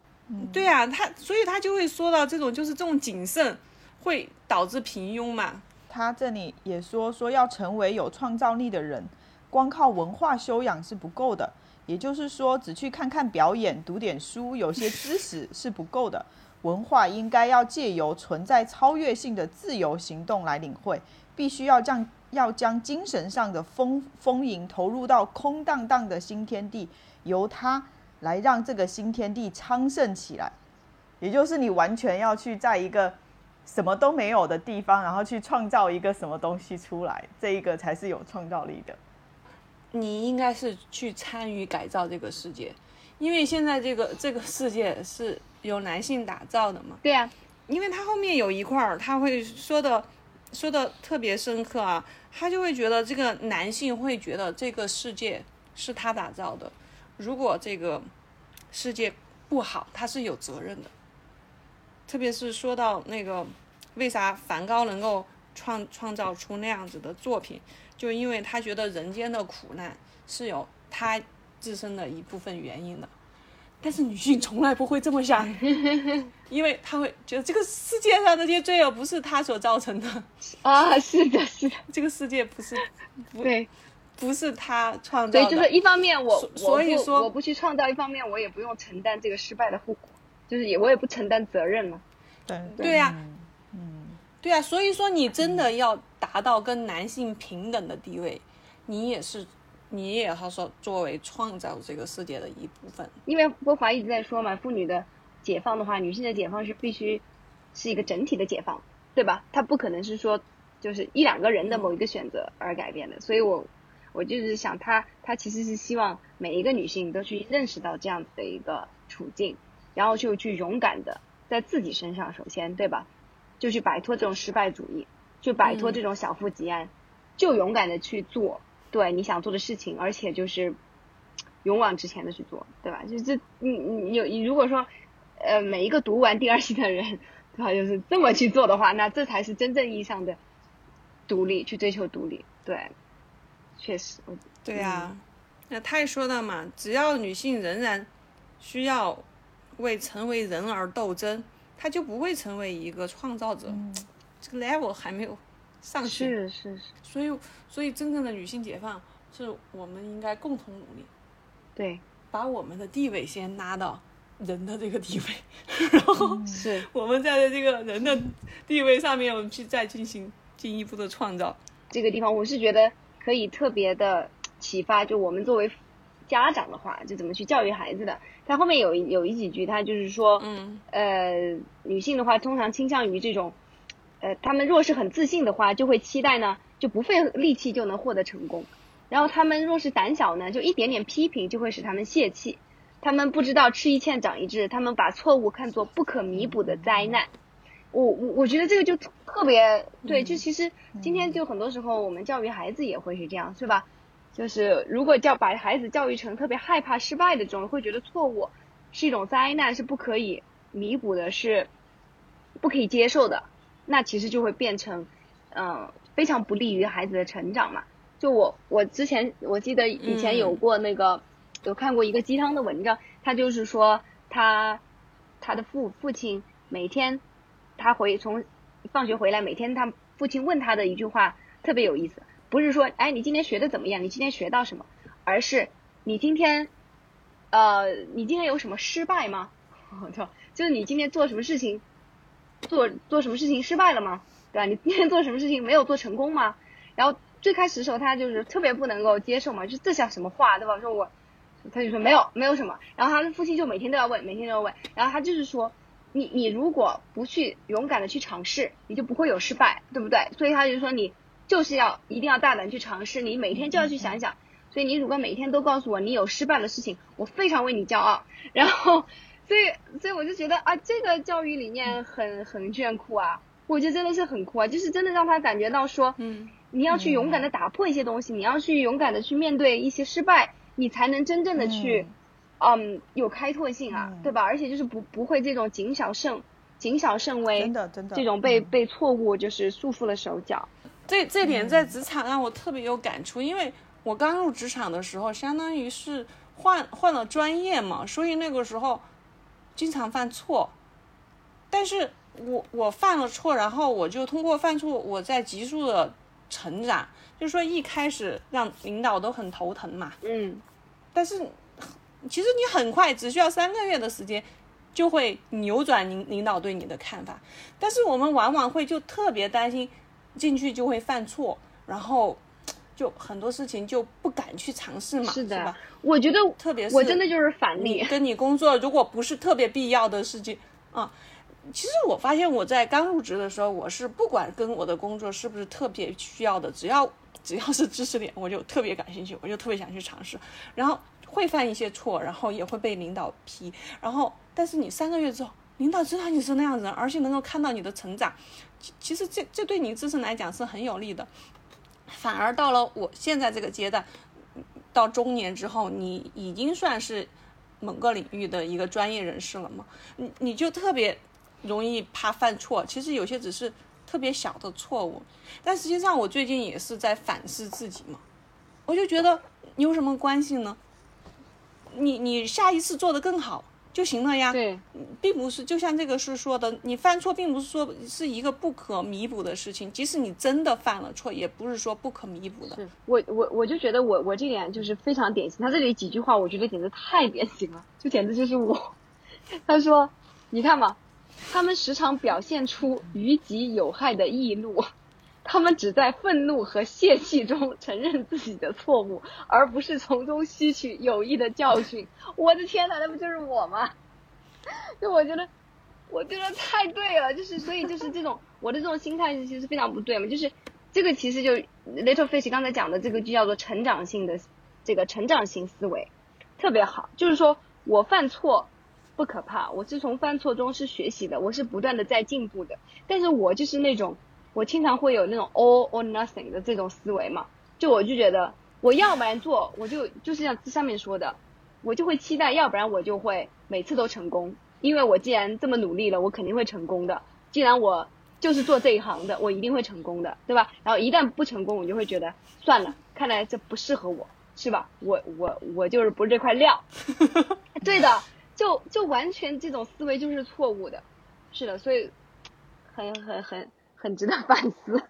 对啊，他所以他就会说到这种就是这种谨慎会导致平庸嘛。他这里也说说要成为有创造力的人，光靠文化修养是不够的。也就是说，只去看看表演、读点书、有些知识是不够的。文化应该要借由存在超越性的自由行动来领会，必须要将要将精神上的丰丰盈投入到空荡荡的新天地，由它来让这个新天地昌盛起来。也就是你完全要去在一个什么都没有的地方，然后去创造一个什么东西出来，这一个才是有创造力的。你应该是去参与改造这个世界，因为现在这个 这个世界是由男性打造的嘛。对呀、因为他后面有一块儿，他会说的说的特别深刻啊，他就会觉得这个男性会觉得这个世界是他打造的，如果这个世界不好，他是有责任的。特别是说到那个为啥梵高能够创创造出那样子的作品，就因为他觉得人间的苦难是有他自身的一部分原因的。但是女性从来不会这么想，因为她会觉得这个世界上这些罪恶不是她所造成的，啊，是的，是的，这个世界不是 不对，不是她创造的。所以就是一方面我所我不所以说我不去创造，一方面我也不用承担这个失败的后果，就是也我也不承担责任嘛。对对呀嗯，对啊，所以说你真的要达到跟男性平等的地位，你也是你也要说作为创造这个世界的一部分。因为波华一直在说嘛，妇女的解放的话，女性的解放是必须是一个整体的解放，对吧？它不可能是说就是一两个人的某一个选择而改变的。所以我我就是想他，他其实是希望每一个女性都去认识到这样子的一个处境，然后就去勇敢的在自己身上，首先对吧？就去摆脱这种失败主义，去摆脱这种小富即安，就勇敢的去做对你想做的事情，而且就是勇往直前的去做，对吧？就这你你有你如果说呃每一个读完第二期的人，对吧？就是这么去做的话，那这才是真正意义上的独立，去追求独立。对，确实，我对呀、那他也说到嘛，只要女性仍然需要为成为人而斗争，她就不会成为一个创造者。这个 level 还没有上去，是是是，所以所以真正的女性解放是我们应该共同努力，对，把我们的地位先拉到人的这个地位，然后是。我们在这个人的地位上面，我们去再进行进一步的创造。这个地方，我是觉得可以特别的启发，就我们作为家长的话，就怎么去教育孩子的。他后面有有一几句，他就是说，嗯。呃，女性的话通常倾向于这种呃，他们若是很自信的话，就会期待呢，就不费力气就能获得成功。然后他们若是胆小呢，就一点点批评就会使他们泄气。他们不知道吃一堑长一智，他们把错误看作不可弥补的灾难。我我我觉得这个就特别对，就其实今天就很多时候我们教育孩子也会是这样，是吧？就是如果教把孩子教育成特别害怕失败的这种，会觉得错误是一种灾难，是不可以弥补的，是不可以接受的，那其实就会变成嗯非常不利于孩子的成长嘛。就我我之前我记得以前有过那个有看过一个鸡汤的文章，他就是说他他的父父亲每天他回从放学回来，每天他父亲问他的一句话特别有意思，不是说哎你今天学的怎么样，你今天学到什么，而是你今天呃你今天有什么失败吗？就就是你今天做什么事情做做什么事情失败了吗？对吧？你今天做什么事情没有做成功吗？然后。最开始的时候，他就是特别不能够接受嘛，就这像什么话，对吧？说我，他就说没有，没有什么。然后他的父亲就每天都要问，每天都要问。然后他就是说，你你如果不去勇敢的去尝试，你就不会有失败，对不对？所以他就说你就是要一定要大胆去尝试，你每天就要去想想。所以你如果每天都告诉我你有失败的事情，我非常为你骄傲。然后，所以所以我就觉得啊，这个教育理念很很炫酷啊，我觉得真的是很酷啊，就是真的让他感觉到说，嗯。你要去勇敢的打破一些东西，你要去勇敢的去面对一些失败，你才能真正的去，嗯，有开拓性啊，对吧？而且就是不不会这种谨小慎谨小慎微，真的真的。这种被被错误就是束缚了手脚。这这点在职场让我特别有感触，因为我刚入职场的时候，相当于是换换了专业嘛，所以那个时候经常犯错，但是我我犯了错，然后我就通过犯错，我在急速的。成长就是说，一开始让领导都很头疼嘛。嗯。但是，其实你很快，只需要三个月的时间，就会扭转领领导对你的看法。但是我们往往会就特别担心进去就会犯错，然后就很多事情就不敢去尝试嘛。是的。吧？我觉得，特别是我真的就是反例。跟你工作，如果不是特别必要的事情啊。其实我发现我在刚入职的时候，我是不管跟我的工作是不是特别需要的，只要只要是知识点，我就特别感兴趣，我就特别想去尝试。然后会犯一些错，然后也会被领导批。然后，但是你三个月之后，领导知道你是那样子，而且能够看到你的成长，其实这这对你自身来讲是很有利的。反而到了我现在这个阶段，到中年之后，你已经算是某个领域的一个专业人士了嘛，你你就特别。容易怕犯错，其实有些只是特别小的错误，但实际上我最近也是在反思自己嘛，我就觉得你有什么关系呢？你你下一次做的更好就行了呀。对，并不是就像这个是说的，你犯错并不是说是一个不可弥补的事情，即使你真的犯了错，也不是说不可弥补的。是我我我就觉得我我这点就是非常典型，他这里几句话我觉得简直太典型了，就简直就是我。他说，你看嘛。他们时常表现出于己有害的易怒，他们只在愤怒和泄气中 承认自己的错误，而不是从中吸取有益的教训。我的天哪，那不就是我吗？就我觉得，我觉得太对了，就是所以就是这种我的这种心态其实非常不对嘛。就是这个其实就 Little Fish 刚才讲的这个就叫做成长性的这个成长型思维，特别好。就是说我犯错。不可怕，我是从犯错中是学习的，我是不断的在进步的。但是我就是那种，我经常会有那种 all or nothing 的这种思维嘛，就我就觉得我要不然做，我就就是像上面说的，我就会期待，要不然我就会每次都成功，因为我既然这么努力了，我肯定会成功的。既然我就是做这一行的，我一定会成功的，对吧？然后一旦不成功，我就会觉得算了，看来这不适合我，是吧？我我我就是不是这块料，对的。就就完全这种思维就是错误的，是的，所以很很很很值得反思。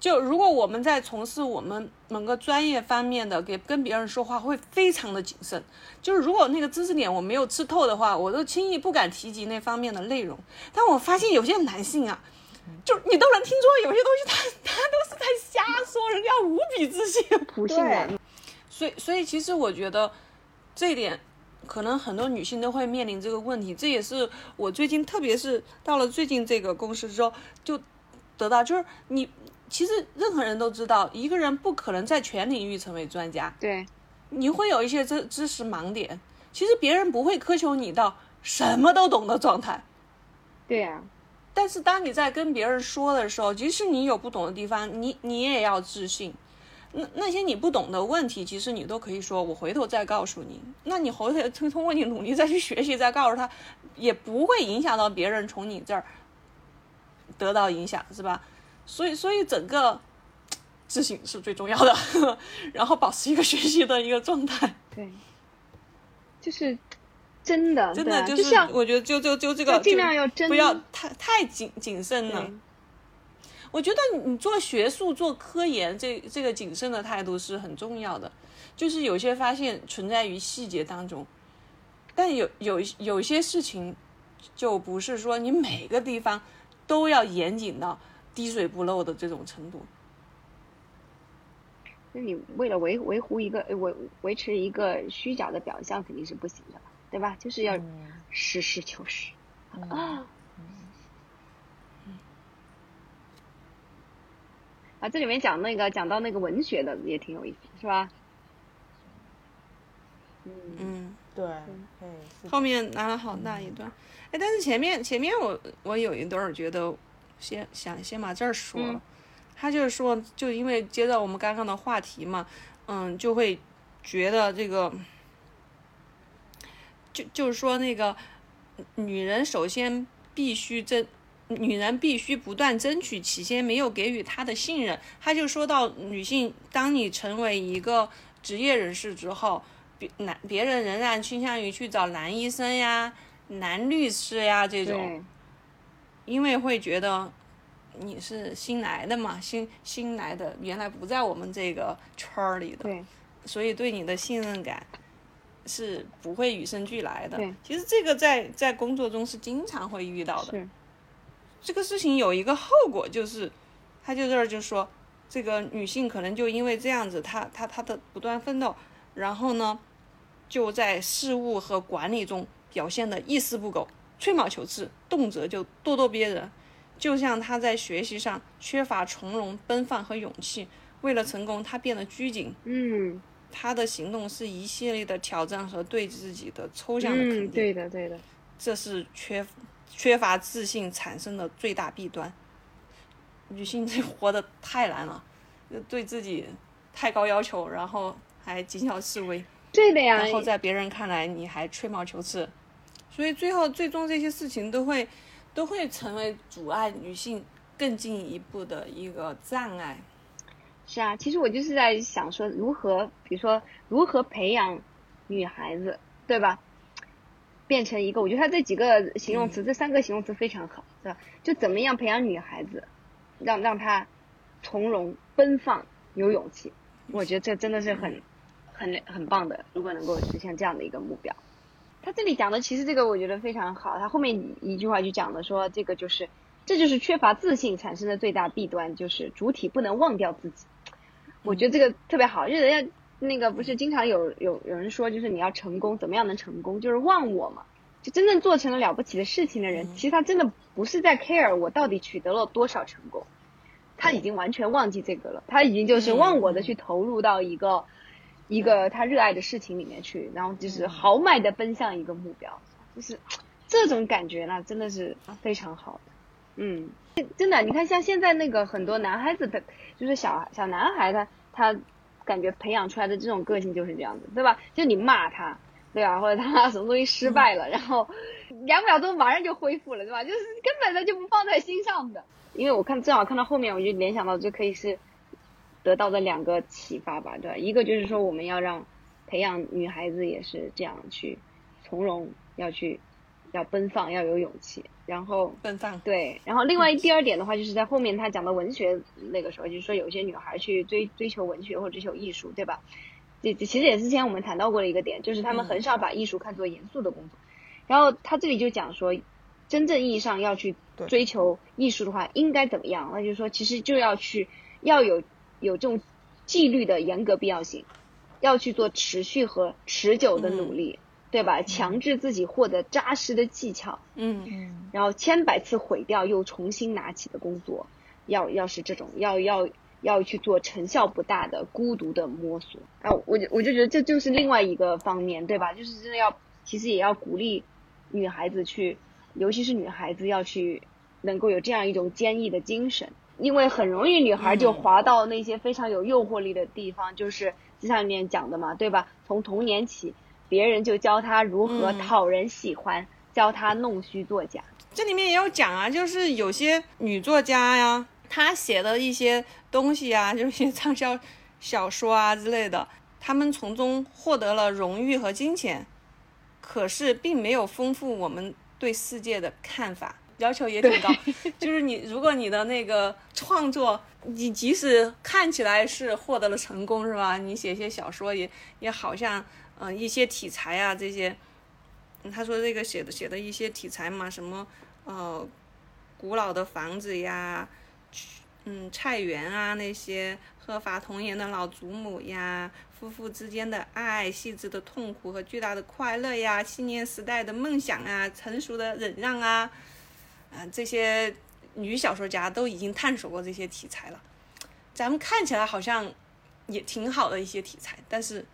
就如果我们在从事我们某个专业方面的，给跟别人说话会非常的谨慎。就是如果那个知识点我没有吃透的话，我都轻易不敢提及那方面的内容。但我发现有些男性啊，就你都能听出有些东西，他他都是在瞎说，人家无比自信，普信男。所以所以其实我觉得这一点。可能很多女性都会面临这个问题，这也是我最近，特别是到了最近这个公司之后，就得到，就是你其实任何人都知道，一个人不可能在全领域成为专家，对，你会有一些知知识盲点。其实别人不会苛求你到什么都懂的状态，对呀、但是当你在跟别人说的时候，即使你有不懂的地方，你你也要自信。那那些你不懂的问题，其实你都可以说，我回头再告诉你。那你回头通通过你努力再去学习，再告诉他，也不会影响到别人从你这儿得到影响，是吧？所以，所以整个自信是最重要的，然后保持一个学习的一个状态。对，就是真的，真的啊就是我觉得就就就这个尽量要真不要太太谨谨慎了。我觉得你你做学术、做科研，这这个谨慎的态度是很重要的。就是有些发现存在于细节当中，但有有有些事情就不是说你每个地方都要严谨到滴水不漏的这种程度。那你为了维维护一个呃维维持一个虚假的表象肯定是不行的，对吧？就是要实事求是。啊。啊，这里面讲那个讲到那个文学的也挺有意思，是吧？嗯，对，对，后面拿了好大一段，哎，但是前面前面我我有一段儿觉得先想先把这儿说了，嗯他就是说，就因为接到我们刚刚的话题嘛，嗯，就会觉得这个，就就是说那个女人首先必须争，女人必须不断争取起先没有给予她的信任。他就说到女性，当你成为一个职业人士之后，别男别人仍然倾向于去找男医生呀、男律师呀这种。因为会觉得你是新来的嘛，新新来的，原来不在我们这个圈儿里的，所以对你的信任感是不会与生俱来的。其实这个在在工作中是经常会遇到的。这个事情有一个后果，就是他就这儿就说，这个女性可能就因为这样子，她她她的不断奋斗，然后呢，就在事务和管理中表现得一丝不苟，吹毛求疵，动辄就咄咄逼人。就像他在学习上缺乏从容、奔放和勇气，为了成功，他变得拘谨。嗯他的行动是一系列的挑战和对自己的抽象的肯定。嗯，对的对的，这是缺缺乏自信产生的最大弊端。女性这活得太难了，对自己太高要求，然后还谨小慎微，对的呀然。后在别人看来你还吹毛求疵，所以最后最终这些事情都会都会成为阻碍女性更进一步的一个障碍。是啊，其实我就是在想说，如何，比如说如何培养女孩子，对吧？变成一个，我觉得他这几个形容词，这三个形容词非常好，对吧？就怎么样培养女孩子，让让她从容、奔放、有勇气。我觉得这真的是很、很、很棒的，如果能够实现这样的一个目标。他这里讲的其实这个我觉得非常好，他后面一句话就讲了说，这个就是这就是缺乏自信产生的最大弊端，就是主体不能忘掉自己。我觉得这个特别好，因为人家那个不是经常有有有人说，就是你要成功，怎么样能成功？就是忘我嘛。就真正做成了了不起的事情的人，其实他真的不是在 care 我到底取得了多少成功，他已经完全忘记这个了，他已经就是忘我的去投入到一个、一个他热爱的事情里面去，然后就是豪迈的奔向一个目标，就是这种感觉呢，真的是非常好的。嗯，真的，你看像现在那个很多男孩子的，就是小小男孩他他感觉培养出来的这种个性就是这样子，对吧？就你骂他，对吧？或者他什么东西失败了，然后两秒钟马上就恢复了，对吧？就是根本他就不放在心上的。因为我看正好看到后面，我就联想到这可以是得到的两个启发吧，对吧？一个就是说我们要让培养女孩子也是这样去从容，要去要奔放，要有勇气，然后奔放，对，然后另外第二点的话，就是在后面他讲到文学那个时候，就是说有些女孩去追追求文学或者追求艺术，对吧？这这其实也是之前我们谈到过的一个点，就是他们很少把艺术看作严肃的工作。然后他这里就讲说，真正意义上要去追求艺术的话，应该怎么样？那就是说，其实就要去要有有这种纪律的严格必要性，要去做持续和持久的努力，对吧？强制自己获得扎实的技巧，嗯嗯然后千百次毁掉又重新拿起的工作，要要是这种要要要去做成效不大的孤独的摸索啊，我就我就觉得这就是另外一个方面，对吧？就是真的要其实也要鼓励女孩子去，尤其是女孩子要去能够有这样一种坚毅的精神，因为很容易女孩就滑到那些非常有诱惑力的地方，就是就像里面讲的嘛，对吧？从童年起，别人就教她如何讨人喜欢，教她弄虚作假。这里面也有讲啊，就是有些女作家呀，她写的一些东西啊，就是些畅销小说啊之类的，他们从中获得了荣誉和金钱，可是并没有丰富我们对世界的看法，要求也挺高。就是你如果你的那个创作，你即使看起来是获得了成功，是吧？你写一些小说也也好像，嗯，一些题材啊这些，他说这个写的写的一些题材嘛，什么。呃，古老的房子呀，嗯，菜园啊，那些鹤发童颜的老祖母呀，夫妇之间的爱，细致的痛苦和巨大的快乐呀，青年时代的梦想啊，成熟的忍让啊，啊，这些女小说家都已经探索过这些题材了。咱们看起来好像也挺好的一些题材，但是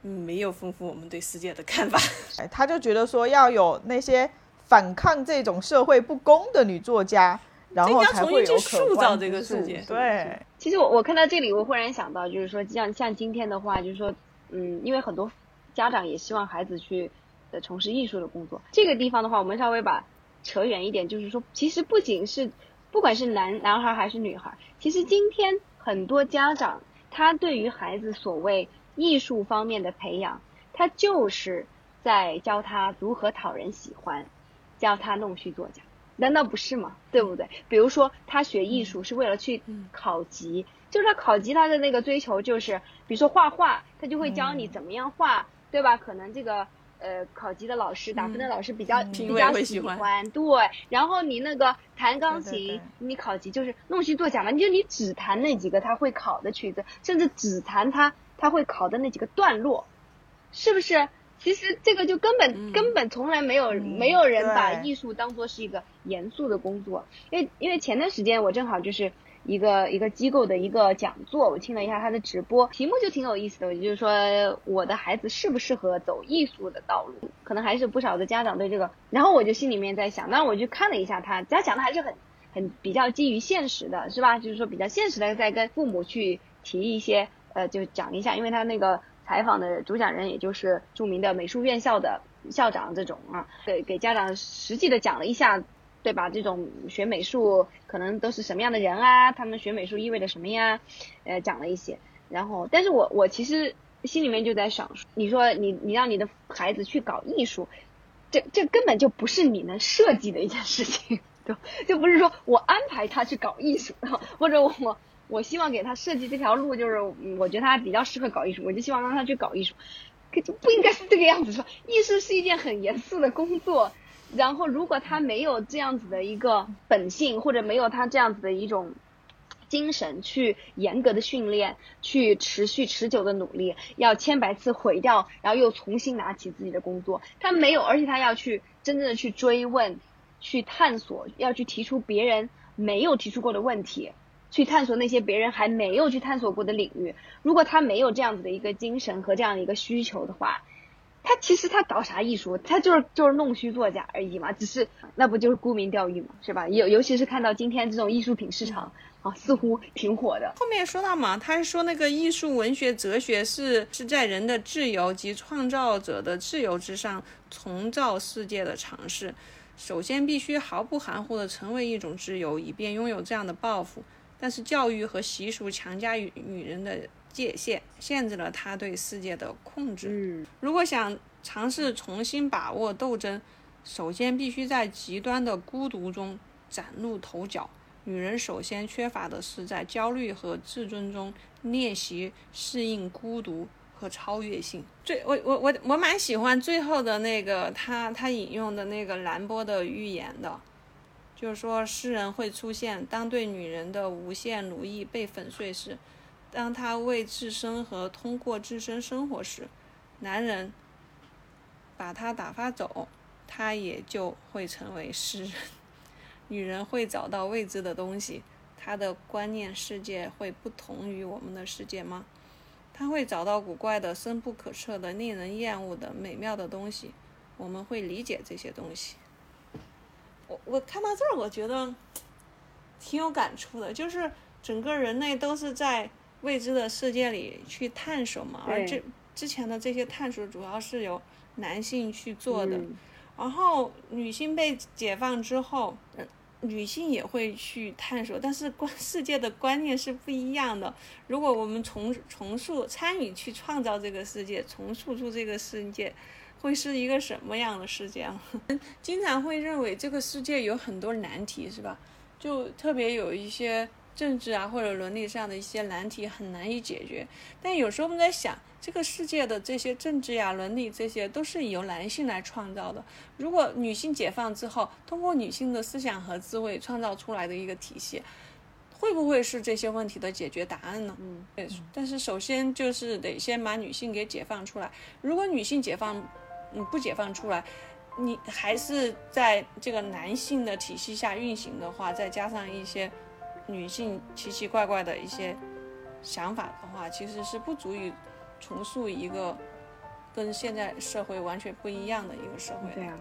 没有丰富我们对世界的看法。哎，他就觉得说要有那些。反抗这种社会不公的女作家，然后才会有塑造这个世界。对，其实我我看到这里，我忽然想到，就是说像像今天的话，就是说，嗯，因为很多家长也希望孩子去呃从事艺术的工作。这个地方的话，我们稍微把扯远一点，就是说，其实不仅是不管是男男孩还是女孩，其实今天很多家长他对于孩子所谓艺术方面的培养，他就是在教他如何讨人喜欢。教他弄虚作假，难道不是吗？对不对？比如说他学艺术是为了去考级，就是他考级他的那个追求就是，比如说画画，他就会教你怎么样画，对吧？可能这个呃考级的老师打分的老师比较比较喜欢，对。然后你那个弹钢琴，你考级就是弄虚作假嘛，你就你只弹那几个他会考的曲子，甚至只弹他他会考的那几个段落，是不是？其实这个就根本根本从来没有没有人把艺术当做是一个严肃的工作，因为因为前段时间我正好就是一个一个机构的一个讲座，我听了一下他的直播，题目就挺有意思的，就是说我的孩子适不适合走艺术的道路，可能还是不少的家长对这个，然后我就心里面在想，那我就看了一下他，他讲的还是很很比较基于现实的，是吧？就是说比较现实的在跟父母去提一些呃，就讲一下，因为他那个。采访的主讲人也就是著名的美术院校的校长，这种啊，给给家长实际的讲了一下，对吧？这种学美术可能都是什么样的人啊？他们学美术意味着什么呀？呃，讲了一些。然后，但是我我其实心里面就在想，你说你你让你的孩子去搞艺术，这这根本就不是你能设计的一件事情，就就不是说我安排他去搞艺术，或者我。我希望给他设计这条路，就是我觉得他比较适合搞艺术，我就希望让他去搞艺术，可就不应该是这个样子说。艺术是一件很严肃的工作，然后如果他没有这样子的一个本性，或者没有他这样子的一种精神去严格的训练，去持续持久的努力，要千百次毁掉，然后又重新拿起自己的工作，他没有，而且他要去真正的去追问，去探索，要去提出别人没有提出过的问题。去探索那些别人还没有去探索过的领域。如果他没有这样子的一个精神和这样一个需求的话，他其实他搞啥艺术？他就是就是弄虚作假而已嘛。只是那不就是沽名钓誉嘛，是吧？尤尤其是看到今天这种艺术品市场啊，似乎挺火的。后面说到嘛，他是说那个艺术、文学、哲学是是在人的自由及创造者的自由之上重造世界的尝试。首先必须毫不含糊的成为一种自由，以便拥有这样的抱负。但是教育和习俗强加于女人的界限，限制了他对世界的控制。如果想尝试重新把握斗争，首先必须在极端的孤独中崭露头角。女人首先缺乏的是在焦虑和自尊中练习适应孤独和超越性。最我我我我蛮喜欢最后的那个他他引用的那个兰波的预言的。就是说，诗人会出现，当对女人的无限奴役被粉碎时，当他为自身和通过自身生活时，男人把他打发走，他也就会成为诗人。女人会找到未知的东西，他的观念世界会不同于我们的世界吗？他会找到古怪的、深不可测的、令人厌恶的、美妙的东西，我们会理解这些东西。我我看到这儿，我觉得挺有感触的，就是整个人类都是在未知的世界里去探索嘛，而这之前的这些探索主要是由男性去做的，然后女性被解放之后。女性也会去探索，但是观世界的观念是不一样的。如果我们重重塑参与去创造这个世界，重塑出这个世界，会是一个什么样的世界啊？经常会认为这个世界有很多难题，是吧？就特别有一些政治啊或者伦理上的一些难题很难以解决。但有时候我们在想。这个世界的这些政治呀、伦理，这些都是由男性来创造的。如果女性解放之后，通过女性的思想和智慧创造出来的一个体系，会不会是这些问题的解决答案呢？嗯，对。但是首先就是得先把女性给解放出来。如果女性解放，嗯，不解放出来，你还是在这个男性的体系下运行的话，再加上一些女性奇奇怪怪的一些想法的话，其实是不足以。重塑一个跟现在社会完全不一样的一个社会。对啊。